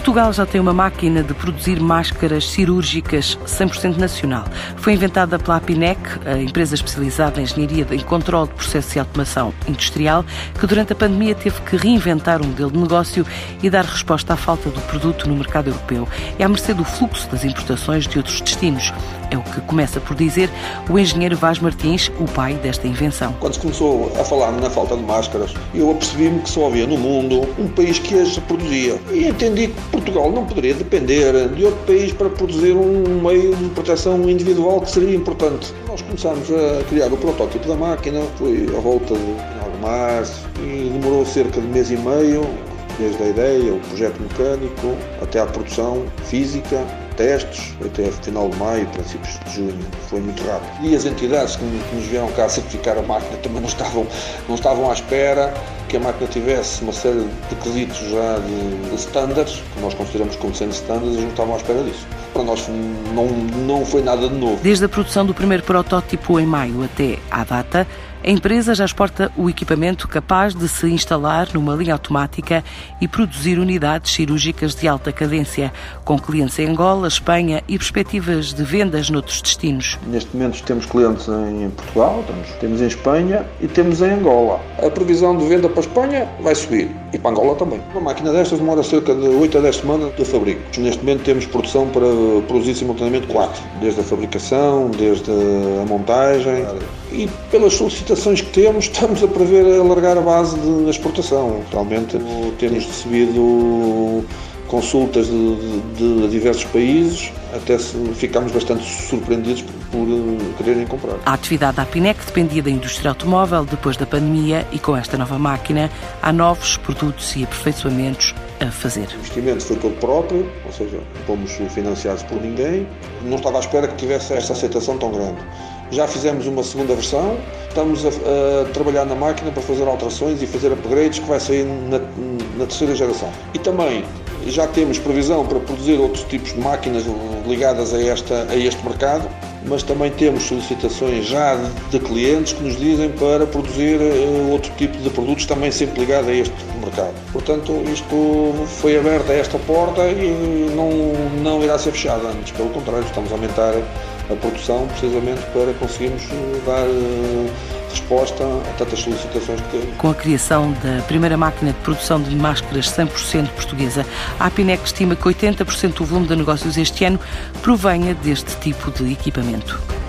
Portugal já tem uma máquina de produzir máscaras cirúrgicas 100% nacional. Foi inventada pela APINEC, a empresa especializada em engenharia em controle de processos e automação industrial, que durante a pandemia teve que reinventar um modelo de negócio e dar resposta à falta do produto no mercado europeu. É à mercê do fluxo das importações de outros destinos. É o que começa por dizer o engenheiro Vaz Martins, o pai desta invenção. Quando se começou a falar na falta de máscaras, eu apercebi-me que só havia no mundo um país que as produzia. E entendi que Portugal não poderia depender de outro país para produzir um meio de proteção individual que seria importante. Nós começámos a criar o protótipo da máquina, foi a volta de final março e demorou cerca de mês e meio, desde a ideia, o projeto mecânico, até à produção física, testes, até final de maio, princípios de junho. Foi muito rápido. E as entidades que nos vieram cá certificar a máquina também não estavam, não estavam à espera que a máquina tivesse uma série de quesitos já de, de standards, que nós consideramos como sendo standards, eles não estavam à espera disso. Para nós não, não foi nada de novo. Desde a produção do primeiro protótipo em maio até à data, a empresa já exporta o equipamento capaz de se instalar numa linha automática e produzir unidades cirúrgicas de alta cadência, com clientes em Angola, Espanha e perspectivas de vendas noutros destinos. Neste momento temos clientes em Portugal, temos em Espanha e temos em Angola. A previsão de venda para a Espanha vai subir e para Angola também. Uma máquina destas demora cerca de 8 a 10 semanas de fabrico. Neste momento temos produção para produzir simultaneamente 4, desde a fabricação, desde a montagem e pelas solicitações que temos, estamos a prever alargar a base de exportação. Realmente temos recebido consultas de, de, de, diversos países, até ficámos bastante surpreendidos por, por eh, quererem comprar. A atividade da Apinec dependia da indústria automóvel depois da pandemia e com esta nova máquina há novos produtos e aperfeiçoamentos a fazer. O investimento foi todo próprio, ou seja, fomos financiados por ninguém. Não estava à espera que tivesse esta aceitação tão grande. Já fizemos uma segunda versão, estamos a, a, trabalhar na máquina para fazer alterações e fazer upgrades que vai sair na, na terceira geração. E também já temos previsão para produzir outros tipos de máquinas ligadas a, esta, a este mercado, mas também temos solicitações já de clientes que nos dizem para produzir eh, outro tipo de produtos também sempre ligados a este mercado. Portanto, isto foi aberto a esta porta e não, não irá ser fechado antes, pelo contrário, estamos a aumentar a produção precisamente para conseguirmos eh, dar eh, resposta a tantas solicitações que temos. Com a criação da primeira máquina de produção de máscaras 100% portuguesa, a Apinec estima que 80% do volume de negócios este ano provenha deste tipo de equipamento momento.